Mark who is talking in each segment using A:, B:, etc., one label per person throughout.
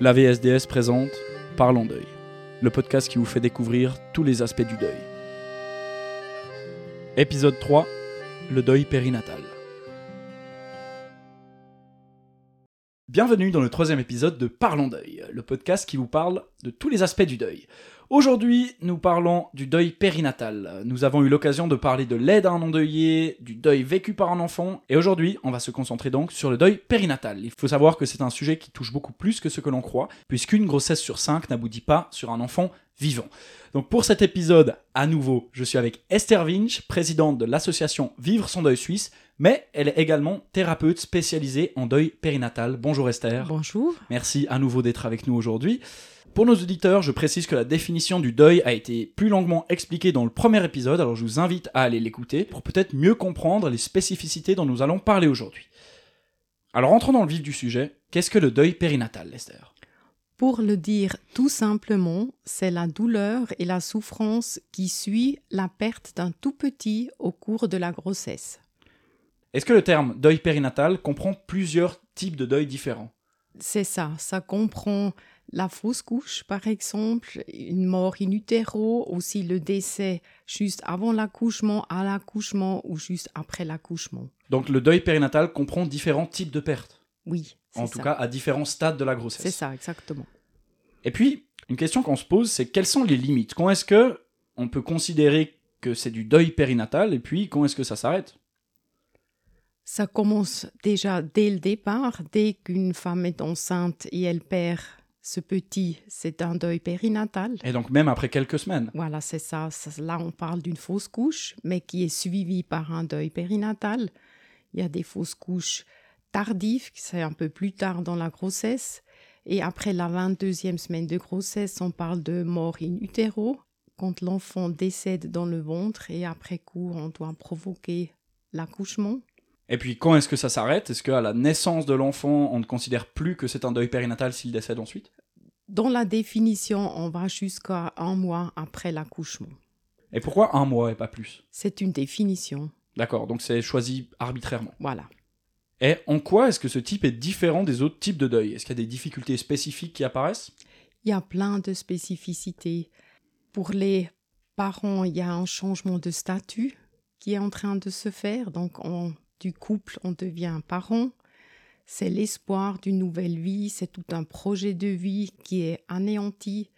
A: La VSDS présente Parlons deuil, le podcast qui vous fait découvrir tous les aspects du deuil. Épisode 3 Le deuil périnatal. Bienvenue dans le troisième épisode de Parlons deuil, le podcast qui vous parle de tous les aspects du deuil. Aujourd'hui, nous parlons du deuil périnatal. Nous avons eu l'occasion de parler de l'aide à un endeuillé, du deuil vécu par un enfant, et aujourd'hui, on va se concentrer donc sur le deuil périnatal. Il faut savoir que c'est un sujet qui touche beaucoup plus que ce que l'on croit, puisqu'une grossesse sur cinq n'aboutit pas sur un enfant vivant. Donc pour cet épisode, à nouveau, je suis avec Esther Winch, présidente de l'association Vivre son deuil suisse, mais elle est également thérapeute spécialisée en deuil périnatal. Bonjour Esther.
B: Bonjour.
A: Merci à nouveau d'être avec nous aujourd'hui. Pour nos auditeurs, je précise que la définition du deuil a été plus longuement expliquée dans le premier épisode, alors je vous invite à aller l'écouter pour peut-être mieux comprendre les spécificités dont nous allons parler aujourd'hui. Alors entrons dans le vif du sujet, qu'est-ce que le deuil périnatal, Esther?
B: Pour le dire tout simplement, c'est la douleur et la souffrance qui suit la perte d'un tout petit au cours de la grossesse.
A: Est-ce que le terme deuil périnatal comprend plusieurs types de deuil différents?
B: C'est ça, ça comprend la fausse couche, par exemple, une mort in utero, aussi le décès juste avant l'accouchement, à l'accouchement ou juste après l'accouchement.
A: Donc le deuil périnatal comprend différents types de pertes?
B: Oui.
A: En tout cas, à différents stades de la grossesse.
B: C'est ça, exactement.
A: Et puis, une question qu'on se pose, c'est quelles sont les limites? Quand est-ce que on peut considérer que c'est du deuil périnatal et puis quand est-ce que ça s'arrête?
B: Ça commence déjà dès le départ, dès qu'une femme est enceinte et elle perd ce petit, c'est un deuil périnatal.
A: Et donc même après quelques semaines
B: Voilà, c'est ça. Là, on parle d'une fausse couche, mais qui est suivie par un deuil périnatal. Il y a des fausses couches tardives, c'est un peu plus tard dans la grossesse. Et après la 22e semaine de grossesse, on parle de mort in utero, quand l'enfant décède dans le ventre et après coup, on doit provoquer l'accouchement.
A: Et puis quand est-ce que ça s'arrête? Est-ce qu'à la naissance de l'enfant, on ne considère plus que c'est un deuil périnatal s'il décède ensuite?
B: Dans la définition, on va jusqu'à un mois après l'accouchement.
A: Et pourquoi un mois et pas plus?
B: C'est une définition.
A: D'accord, donc c'est choisi arbitrairement.
B: Voilà.
A: Et en quoi est-ce que ce type est différent des autres types de deuil? Est-ce qu'il y a des difficultés spécifiques qui apparaissent?
B: Il y a plein de spécificités. Pour les parents, il y a un changement de statut qui est en train de se faire. Donc, on du couple, on devient parent. C'est l'espoir d'une nouvelle vie, c'est tout un projet de vie qui est anéanti.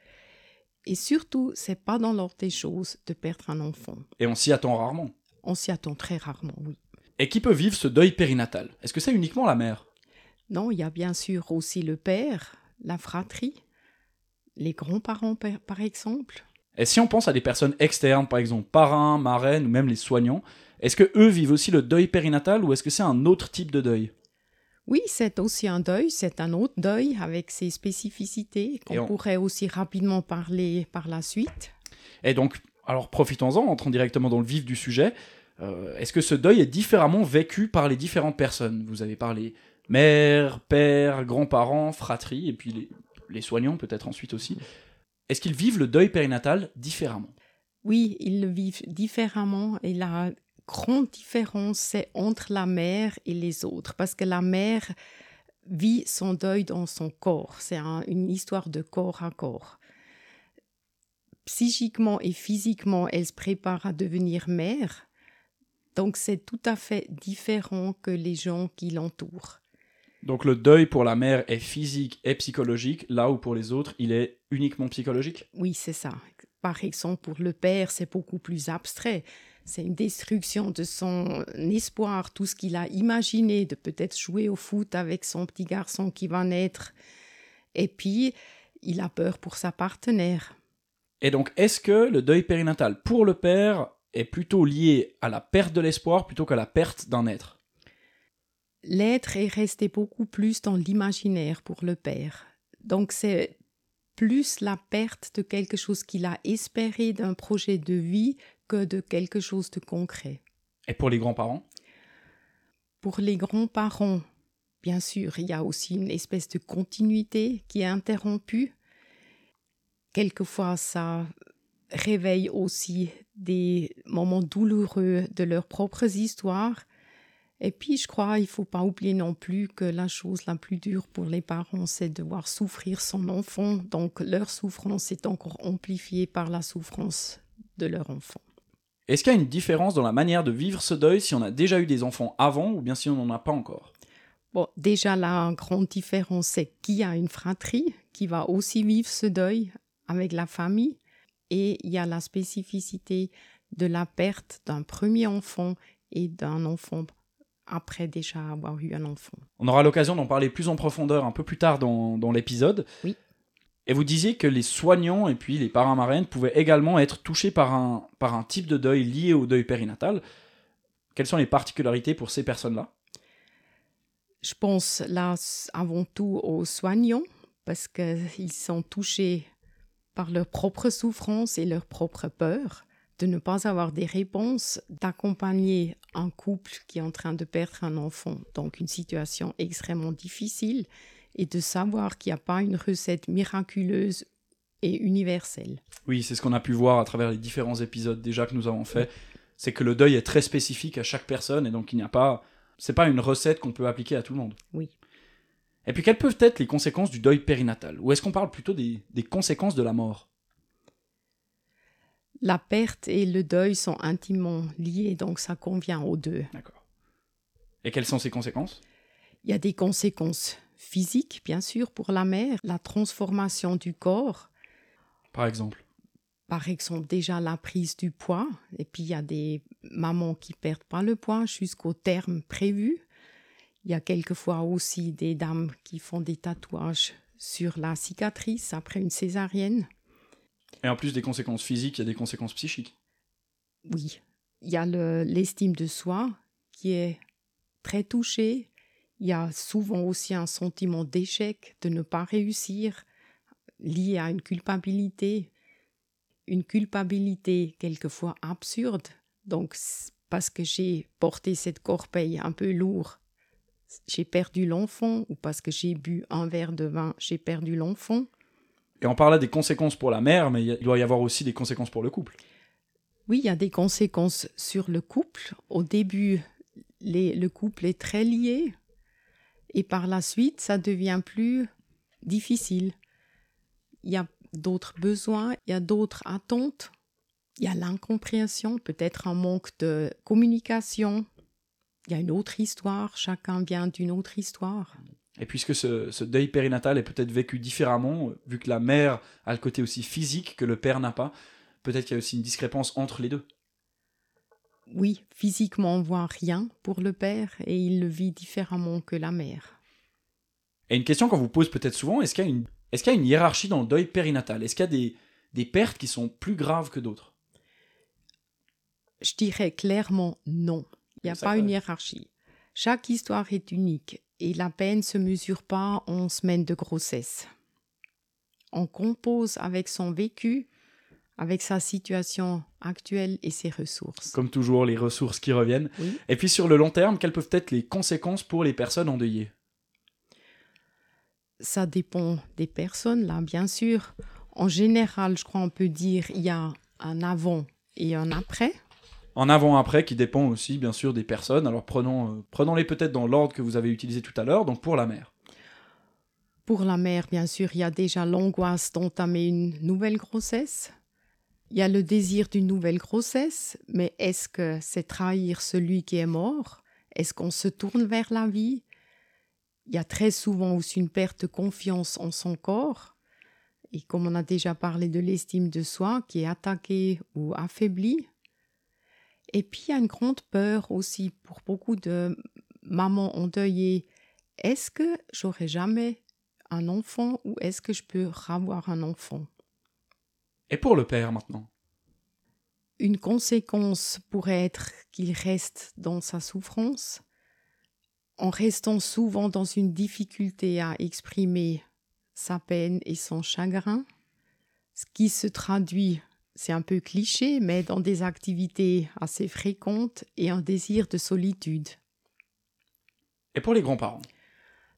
B: Et surtout, c'est pas dans l'ordre des choses de perdre un enfant.
A: Et on s'y attend rarement.
B: On s'y attend très rarement, oui.
A: Et qui peut vivre ce deuil périnatal? Est-ce que c'est uniquement la mère?
B: Non, il y a bien sûr aussi le père, la fratrie, les grands-parents par exemple.
A: Et si on pense à des personnes externes, par exemple parrains, marraines ou même les soignants, est-ce que eux vivent aussi le deuil périnatal ou est-ce que c'est un autre type de deuil?
B: Oui, c'est aussi un deuil, c'est un autre deuil avec ses spécificités qu'on on... pourrait aussi rapidement parler par la suite.
A: Et donc, alors profitons-en, entrons directement dans le vif du sujet. Euh, est-ce que ce deuil est différemment vécu par les différentes personnes? Vous avez parlé mère, père, grands-parents, fratrie, et puis les, soignants peut-être ensuite aussi. Est-ce qu'ils vivent le deuil périnatal différemment?
B: Oui, ils le vivent différemment et la grande différence, c'est entre la mère et les autres, parce que la mère vit son deuil dans son corps. C'est un, une histoire de corps à corps. Psychiquement et physiquement, elle se prépare à devenir mère. Donc c'est tout à fait différent que les gens qui l'entourent.
A: Donc le deuil pour la mère est physique et psychologique, là où pour les autres, il est uniquement psychologique?
B: Oui, c'est ça. Par exemple, pour le père, c'est beaucoup plus abstrait c'est une destruction de son espoir, tout ce qu'il a imaginé de peut-être jouer au foot avec son petit garçon qui va naître. Et puis, il a peur pour sa partenaire.
A: Et donc, est-ce que le deuil périnatal pour le père est plutôt lié à la perte de l'espoir plutôt qu'à la perte d'un être
B: L'être est resté beaucoup plus dans l'imaginaire pour le père. Donc, c'est plus la perte de quelque chose qu'il a espéré d'un projet de vie que de quelque chose de concret.
A: Et pour les grands-parents?
B: Pour les grands-parents, bien sûr, il y a aussi une espèce de continuité qui est interrompue. Quelquefois, ça réveille aussi des moments douloureux de leurs propres histoires. Et puis, je crois, il ne faut pas oublier non plus que la chose la plus dure pour les parents, c'est de voir souffrir son enfant. Donc, leur souffrance est encore amplifiée par la souffrance de leur enfant.
A: Est-ce qu'il y a une différence dans la manière de vivre ce deuil si on a déjà eu des enfants avant ou bien si on n'en a pas encore?
B: Bon, déjà, la grande différence, c'est qu'il y a une fratrie qui va aussi vivre ce deuil avec la famille. Et il y a la spécificité de la perte d'un premier enfant et d'un enfant après déjà avoir eu un enfant.
A: On aura l'occasion d'en parler plus en profondeur un peu plus tard dans, dans l'épisode.
B: Oui.
A: Et vous disiez que les soignants et puis les parents marraines pouvaient également être touchés par un, par un type de deuil lié au deuil périnatal. Quelles sont les particularités pour ces personnes-là?
B: Je pense là avant tout aux soignants parce qu'ils sont touchés par leur propre souffrance et leur propre peur de ne pas avoir des réponses, d'accompagner un couple qui est en train de perdre un enfant, donc une situation extrêmement difficile, et de savoir qu'il n'y a pas une recette miraculeuse et universelle.
A: Oui, c'est ce qu'on a pu voir à travers les différents épisodes déjà que nous avons fait. C'est que le deuil est très spécifique à chaque personne et donc il n'y a pas. C'est pas une recette qu'on peut appliquer à tout le monde.
B: Oui.
A: Et puis quelles peuvent être les conséquences du deuil périnatal? Ou est-ce qu'on parle plutôt des, des conséquences de la mort?
B: La perte et le deuil sont intimement liés, donc ça convient aux deux.
A: D'accord. Et quelles sont ces conséquences?
B: Il y a des conséquences physiques, bien sûr, pour la mère, la transformation du corps,
A: Par exemple?
B: Par exemple déjà la prise du poids, et puis il y a des mamans qui perdent pas le poids jusqu'au terme prévu. Il y a quelquefois aussi des dames qui font des tatouages sur la cicatrice après une césarienne.
A: Et en plus des conséquences physiques, il y a des conséquences psychiques.
B: Oui, il y a le- l'estime de soi qui est très touchée. Il y a souvent aussi un sentiment d'échec, de ne pas réussir, lié à une culpabilité. Une culpabilité quelquefois absurde. Donc, parce que j'ai porté cette corbeille un peu lourd, j'ai perdu l'enfant, ou parce que j'ai bu un verre de vin, j'ai perdu l'enfant.
A: Et on parlait des conséquences pour la mère, mais il doit y avoir aussi des conséquences pour le couple.
B: Oui, il y a des conséquences sur le couple. Au début, les- le couple est très lié et par la suite, ça devient plus difficile. Il y a d'autres besoins, il y a d'autres attentes, il y a l'incompréhension, peut-être un manque de communication. Il y a une autre histoire, chacun vient d'une autre histoire.
A: Et puisque ce, ce deuil périnatal est peut-être vécu différemment, vu que la mère a le côté aussi physique que le père n'a pas, peut-être qu'il y a aussi une discrépance entre les deux.
B: Oui, physiquement, on voit rien pour le père et il le vit différemment que la mère.
A: Et une question qu'on vous pose peut-être souvent, est-ce qu'il y a une, est-ce qu'il y a une hiérarchie dans le deuil périnatal? Est-ce qu'il y a des, des pertes qui sont plus graves que d'autres?
B: Je dirais clairement non. Il n'y a
A: Ça,
B: pas une hiérarchie. Chaque histoire est unique et la peine ne se mesure pas en semaines de grossesse. On compose avec son vécu, avec sa situation actuelle et ses ressources.
A: Comme toujours, les ressources qui reviennent.
B: Oui.
A: Et puis sur le long terme, quelles peuvent être les conséquences pour les personnes endeuillées?
B: Ça dépend des personnes, là, bien sûr. En général, je crois on peut dire il y a un avant et un après.
A: En avant-après, qui dépend aussi bien sûr des personnes. Alors prenons, euh, prenons-les peut-être dans l'ordre que vous avez utilisé tout à l'heure, donc pour la mère.
B: Pour la mère, bien sûr, il y a déjà l'angoisse d'entamer une nouvelle grossesse. Il y a le désir d'une nouvelle grossesse, mais est-ce que c'est trahir celui qui est mort? Est-ce qu'on se tourne vers la vie? Il y a très souvent aussi une perte de confiance en son corps. Et comme on a déjà parlé de l'estime de soi qui est attaquée ou affaiblie. Et puis il y a une grande peur aussi pour beaucoup de mamans endeuillées. Est-ce que j'aurai jamais un enfant ou est-ce que je peux avoir un enfant?
A: Et pour le père maintenant?
B: Une conséquence pourrait être qu'il reste dans sa souffrance, en restant souvent dans une difficulté à exprimer sa peine et son chagrin, ce qui se traduit, c'est un peu cliché, mais dans des activités assez fréquentes et un désir de solitude.
A: Et pour les grands-parents?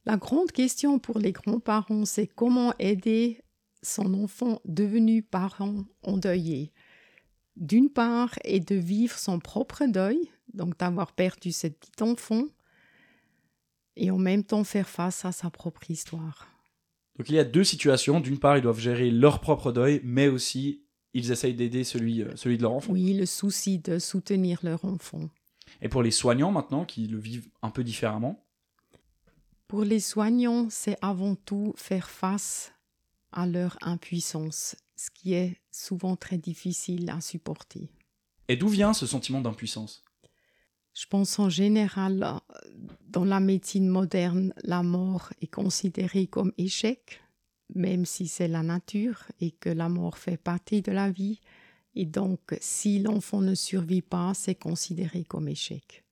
B: La grande question pour les grands-parents, c'est comment aider son enfant devenu parent endeuillé. D'une part, est de vivre son propre deuil, Donc d'avoir perdu ce petit enfant et en même temps faire face à sa propre histoire.
A: Donc il y a deux situations. D'une part, ils doivent gérer leur propre deuil, mais aussi ils essayent d'aider celui, euh, celui de leur enfant.
B: Oui, le souci de soutenir leur enfant.
A: Et pour les soignants maintenant, qui le vivent un peu différemment?
B: Pour les soignants, c'est avant tout faire face à leur impuissance, ce qui est souvent très difficile à supporter.
A: Et d'où vient ce sentiment d'impuissance?
B: Je pense en général, dans la médecine moderne, la mort est considérée comme échec, même si c'est la nature et que la mort fait partie de la vie. Et donc, si l'enfant ne survit pas, c'est considéré comme échec.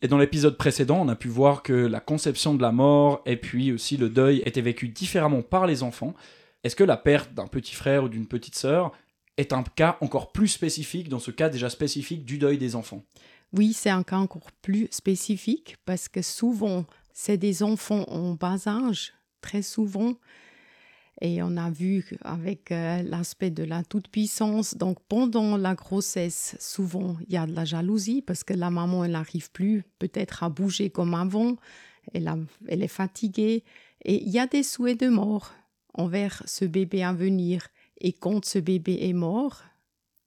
A: Et dans l'épisode précédent, on a pu voir que la conception de la mort et puis aussi le deuil étaient vécus différemment par les enfants. Est-ce que la perte d'un petit frère ou d'une petite sœur est un cas encore plus spécifique dans ce cas déjà spécifique du deuil des enfants?
B: Oui, c'est un cas encore plus spécifique parce que souvent, c'est des enfants en bas âge, très souvent. Et on a vu avec euh, l'aspect de la toute-puissance, donc pendant la grossesse, souvent il y a de la jalousie parce que la maman, elle n'arrive plus peut-être à bouger comme avant, elle, elle est fatiguée, et il y a des souhaits de mort envers ce bébé à venir. Et quand ce bébé est mort,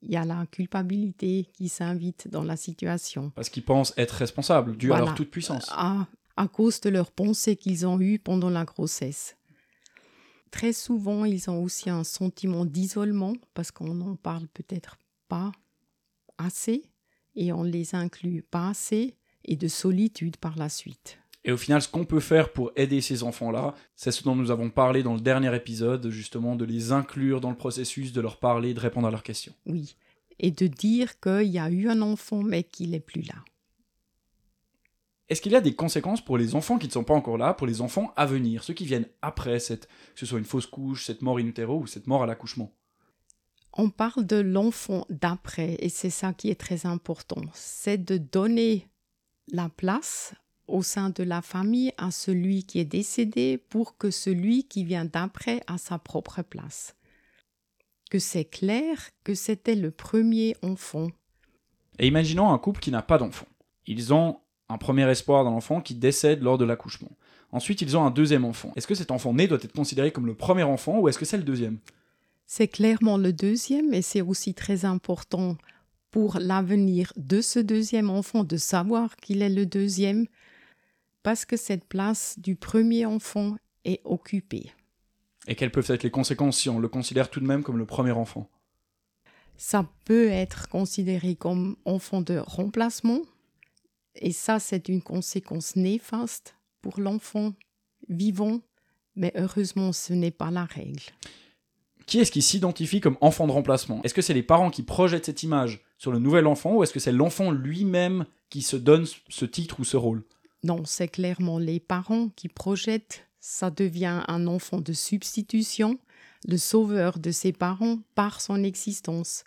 B: il y a la culpabilité qui s'invite dans la situation.
A: Parce qu'ils pensent être responsables, dû à leur toute-puissance.
B: À, à cause de leurs pensées qu'ils ont eues pendant la grossesse. Très souvent, ils ont aussi un sentiment d'isolement parce qu'on n'en parle peut-être pas assez et on les inclut pas assez et de solitude par la suite.
A: Et au final, ce qu'on peut faire pour aider ces enfants-là, c'est ce dont nous avons parlé dans le dernier épisode, justement, de les inclure dans le processus, de leur parler, de répondre à leurs questions.
B: Oui, et de dire qu'il y a eu un enfant mais qu'il n'est plus là.
A: Est-ce qu'il y a des conséquences pour les enfants qui ne sont pas encore là, pour les enfants à venir, ceux qui viennent après, cette, que ce soit une fausse couche, cette mort in utero ou cette mort à l'accouchement?
B: On parle de l'enfant d'après et c'est ça qui est très important, c'est de donner la place au sein de la famille à celui qui est décédé pour que celui qui vient d'après a sa propre place. Que c'est clair que c'était le premier enfant.
A: Et imaginons un couple qui n'a pas d'enfant. Ils ont un premier espoir d'un enfant qui décède lors de l'accouchement. Ensuite, ils ont un deuxième enfant. Est-ce que cet enfant né doit être considéré comme le premier enfant ou est-ce que c'est le deuxième?
B: C'est clairement le deuxième et c'est aussi très important pour l'avenir de ce deuxième enfant de savoir qu'il est le deuxième parce que cette place du premier enfant est occupée.
A: Et quelles peuvent être les conséquences si on le considère tout de même comme le premier enfant?
B: Ça peut être considéré comme enfant de remplacement, et ça c'est une conséquence néfaste pour l'enfant vivant, mais heureusement ce n'est pas la règle.
A: Qui est-ce qui s'identifie comme enfant de remplacement? Est-ce que c'est les parents qui projettent cette image sur le nouvel enfant ou est-ce que c'est l'enfant lui-même qui se donne ce titre ou ce rôle?
B: Non, c'est clairement les parents qui projettent. Ça devient un enfant de substitution, le sauveur de ses parents par son existence.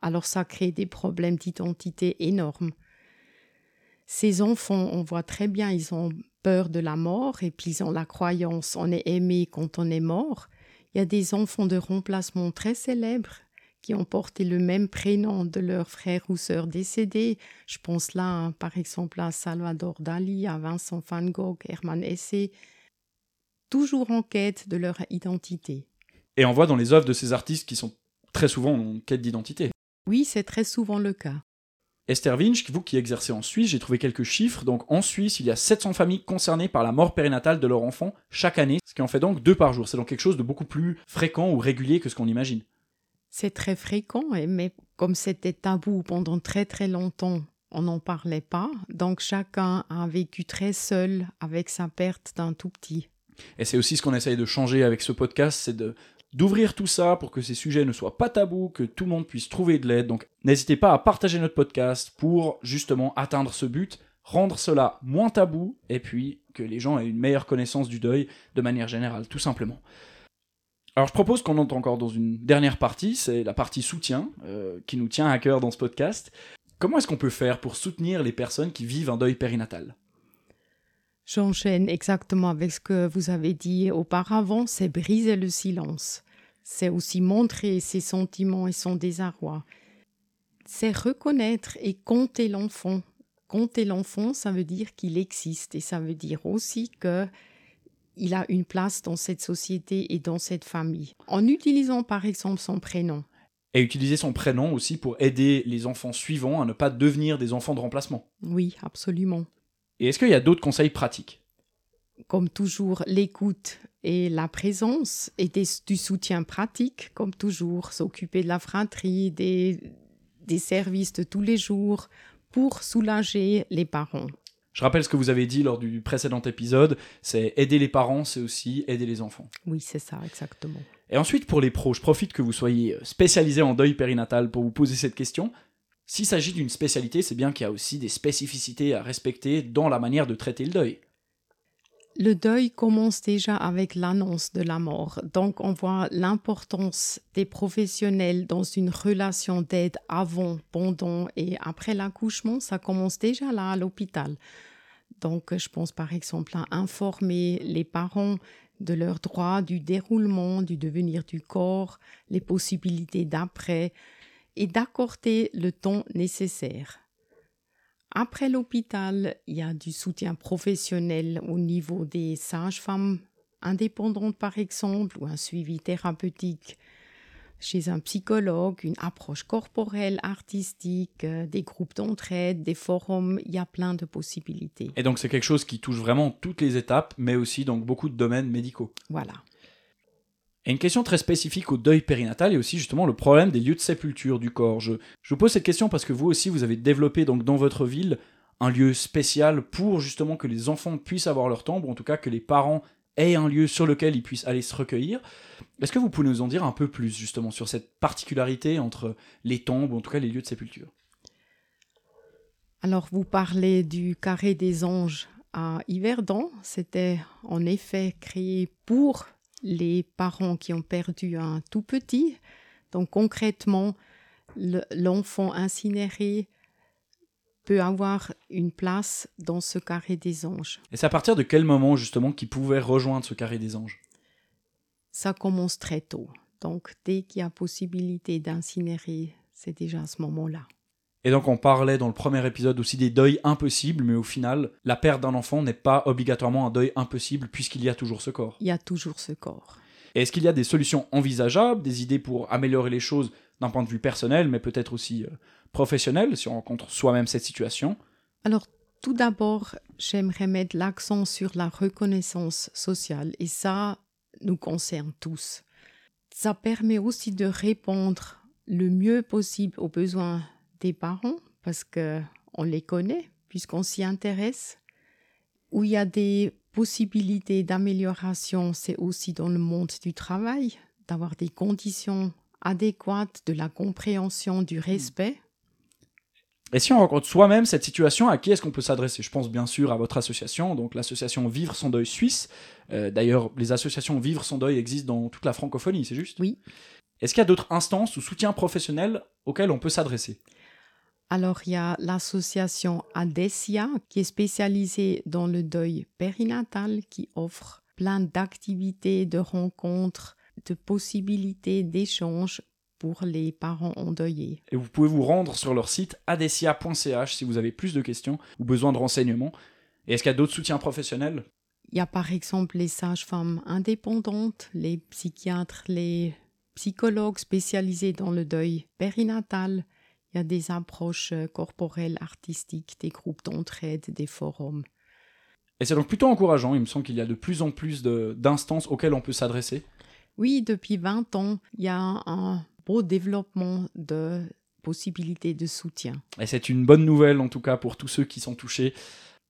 B: Alors ça crée des problèmes d'identité énormes. Ces enfants, on voit très bien, ils ont peur de la mort et puis ils ont la croyance on est aimé quand on est mort. Il y a des enfants de remplacement très célèbres qui ont porté le même prénom de leur frère ou sœur décédé. Je pense là, hein, par exemple, à Salvador Dali, à Vincent van Gogh, Hermann Hesse, toujours en quête de leur identité.
A: Et on voit dans les œuvres de ces artistes qui sont très souvent en quête d'identité.
B: Oui, c'est très souvent le cas.
A: Esther Winch, vous qui exercez en Suisse, j'ai trouvé quelques chiffres. Donc en Suisse, il y a 700 familles concernées par la mort périnatale de leur enfant chaque année, ce qui en fait donc deux par jour. C'est donc quelque chose de beaucoup plus fréquent ou régulier que ce qu'on imagine.
B: C'est très fréquent, mais comme c'était tabou pendant très très longtemps, on n'en parlait pas. Donc chacun a vécu très seul avec sa perte d'un tout petit.
A: Et c'est aussi ce qu'on essaye de changer avec ce podcast, c'est de d'ouvrir tout ça pour que ces sujets ne soient pas tabous, que tout le monde puisse trouver de l'aide. Donc n'hésitez pas à partager notre podcast pour justement atteindre ce but, rendre cela moins tabou et puis que les gens aient une meilleure connaissance du deuil de manière générale, tout simplement. Alors je propose qu'on entre encore dans une dernière partie, c'est la partie soutien, euh, qui nous tient à cœur dans ce podcast. Comment est-ce qu'on peut faire pour soutenir les personnes qui vivent un deuil périnatal?
B: J'enchaîne exactement avec ce que vous avez dit auparavant, c'est briser le silence. C'est aussi montrer ses sentiments et son désarroi. C'est reconnaître et compter l'enfant. Compter l'enfant, ça veut dire qu'il existe et ça veut dire aussi que il a une place dans cette société et dans cette famille. En utilisant par exemple son prénom.
A: Et utiliser son prénom aussi pour aider les enfants suivants à ne pas devenir des enfants de remplacement.
B: Oui, absolument.
A: Et est-ce qu'il y a d'autres conseils pratiques?
B: Comme toujours, l'écoute et la présence et du soutien pratique, comme toujours, s'occuper de la fratrie, des, des services de tous les jours pour soulager les parents.
A: Je rappelle ce que vous avez dit lors du précédent épisode, c'est aider les parents, c'est aussi aider les enfants.
B: Oui, c'est ça, exactement.
A: Et ensuite, pour les pros, je profite que vous soyez spécialisé en deuil périnatal pour vous poser cette question. S'il s'agit d'une spécialité, c'est bien qu'il y a aussi des spécificités à respecter dans la manière de traiter le deuil.
B: Le deuil commence déjà avec l'annonce de la mort. Donc on voit l'importance des professionnels dans une relation d'aide avant, pendant et après l'accouchement. Ça commence déjà là à l'hôpital. Donc je pense par exemple à informer les parents de leurs droits, du déroulement, du devenir du corps, les possibilités d'après et d'accorder le temps nécessaire. Après l'hôpital, il y a du soutien professionnel au niveau des sages-femmes indépendantes, par exemple, ou un suivi thérapeutique chez un psychologue, une approche corporelle, artistique, euh, des groupes d'entraide, des forums, il y a plein de possibilités.
A: Et donc c'est quelque chose qui touche vraiment toutes les étapes, mais aussi donc beaucoup de domaines médicaux.
B: Voilà.
A: Et une question très spécifique au deuil périnatal et aussi justement le problème des lieux de sépulture du corps. Je, vous pose cette question parce que vous aussi vous avez développé donc dans votre ville un lieu spécial pour justement que les enfants puissent avoir leur tombe, ou en tout cas que les parents aient un lieu sur lequel ils puissent aller se recueillir. Est-ce que vous pouvez nous en dire un peu plus justement sur cette particularité entre les tombes, ou en tout cas les lieux de sépulture?
B: Alors vous parlez du carré des anges à Yverdon. C'était en effet créé pour les parents qui ont perdu un tout petit. Donc concrètement, l'enfant incinéré peut avoir une place dans ce carré des anges.
A: Et c'est à partir de quel moment justement qu'il pouvait rejoindre ce carré des anges?
B: Ça commence très tôt. Donc dès qu'il y a possibilité d'incinérer, c'est déjà à ce moment-là.
A: Et donc on parlait dans le premier épisode aussi des deuils impossibles, mais au final, la perte d'un enfant n'est pas obligatoirement un deuil impossible puisqu'il y a toujours ce corps.
B: Il y a toujours ce corps.
A: Et est-ce qu'il y a des solutions envisageables, des idées pour améliorer les choses d'un point de vue personnel, mais peut-être aussi euh, professionnel, si on rencontre soi-même cette situation?
B: Alors tout d'abord, j'aimerais mettre l'accent sur la reconnaissance sociale, et ça nous concerne tous. Ça permet aussi de répondre le mieux possible aux besoins des parents parce que on les connaît puisqu'on s'y intéresse. Où il y a des possibilités d'amélioration, c'est aussi dans le monde du travail, d'avoir des conditions adéquates, de la compréhension, du respect.
A: Et si on rencontre soi-même cette situation, à qui est-ce qu'on peut s'adresser? Je pense bien sûr à votre association, donc l'association Vivre son deuil suisse. Euh, d'ailleurs, les associations Vivre son deuil existent dans toute la francophonie, c'est juste?
B: Oui.
A: Est-ce qu'il y a d'autres instances ou soutiens professionnels auxquels on peut s'adresser?
B: Alors, il y a l'association Adesia qui est spécialisée dans le deuil périnatal, qui offre plein d'activités, de rencontres, de possibilités d'échanges pour les parents endeuillés.
A: Et vous pouvez vous rendre sur leur site adesia.ch si vous avez plus de questions ou besoin de renseignements. Et est-ce qu'il y a d'autres soutiens professionnels?
B: Il y a par exemple les sages-femmes indépendantes, les psychiatres, les psychologues spécialisés dans le deuil périnatal, il y a des approches euh, corporelles, artistiques, des groupes d'entraide, des forums.
A: Et c'est donc plutôt encourageant, il me semble qu'il y a de plus en plus d'instances auxquelles on peut s'adresser.
B: Oui, depuis 20 ans, il y a un beau développement de possibilités de soutien.
A: Et c'est une bonne nouvelle en tout cas pour tous ceux qui sont touchés.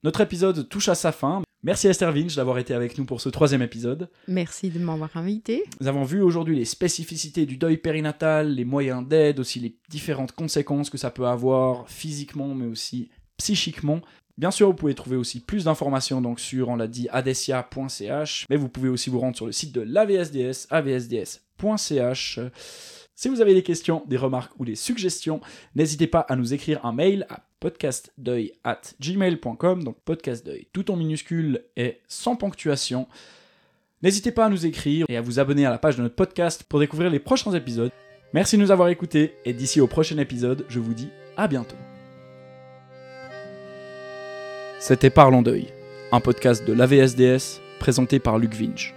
A: Notre épisode touche à sa fin. Merci Esther Vinch d'avoir été avec nous pour ce troisième épisode.
B: Merci de m'avoir invité.
A: Nous avons vu aujourd'hui les spécificités du deuil périnatal, les moyens d'aide, aussi les différentes conséquences que ça peut avoir physiquement mais aussi psychiquement. Bien sûr, vous pouvez trouver aussi plus d'informations donc sur, on l'a dit, adesia.ch, mais vous pouvez aussi vous rendre sur le site de l'AVSDS, avsds.ch. Si vous avez des questions, des remarques ou des suggestions, n'hésitez pas à nous écrire un mail à podcastdeuil at gmail.com, donc podcastdeuil tout en minuscule et sans ponctuation. N'hésitez pas à nous écrire et à vous abonner à la page de notre podcast pour découvrir les prochains épisodes. Merci de nous avoir écoutés et d'ici au prochain épisode, je vous dis à bientôt. C'était Parlons Deuil, un podcast de l'AVSDS présenté par Luc Vinge.